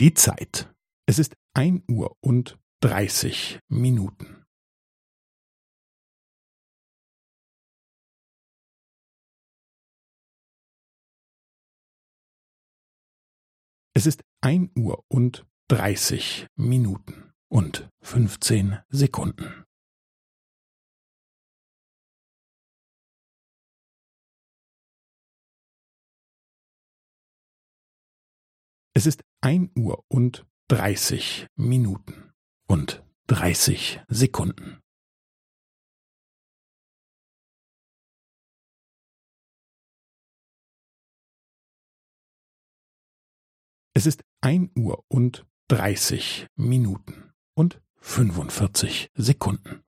Die Zeit. Es ist ein Uhr und dreißig Minuten. Es ist ein Uhr und dreißig Minuten und fünfzehn Sekunden. Es ist ein Uhr und dreißig Minuten und dreißig Sekunden. Es ist ein Uhr und dreißig Minuten und fünfundvierzig Sekunden.